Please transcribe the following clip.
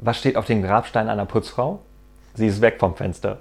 Was steht auf dem Grabstein einer Putzfrau? Sie ist weg vom Fenster.